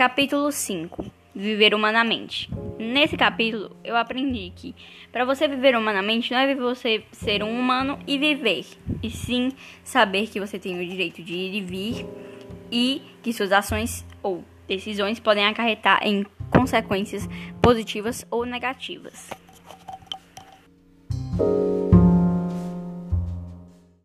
Capítulo 5 Viver humanamente. Nesse capítulo, eu aprendi que para você viver humanamente não é você ser um humano e viver, e sim saber que você tem o direito de ir e vir e que suas ações ou decisões podem acarretar em consequências positivas ou negativas.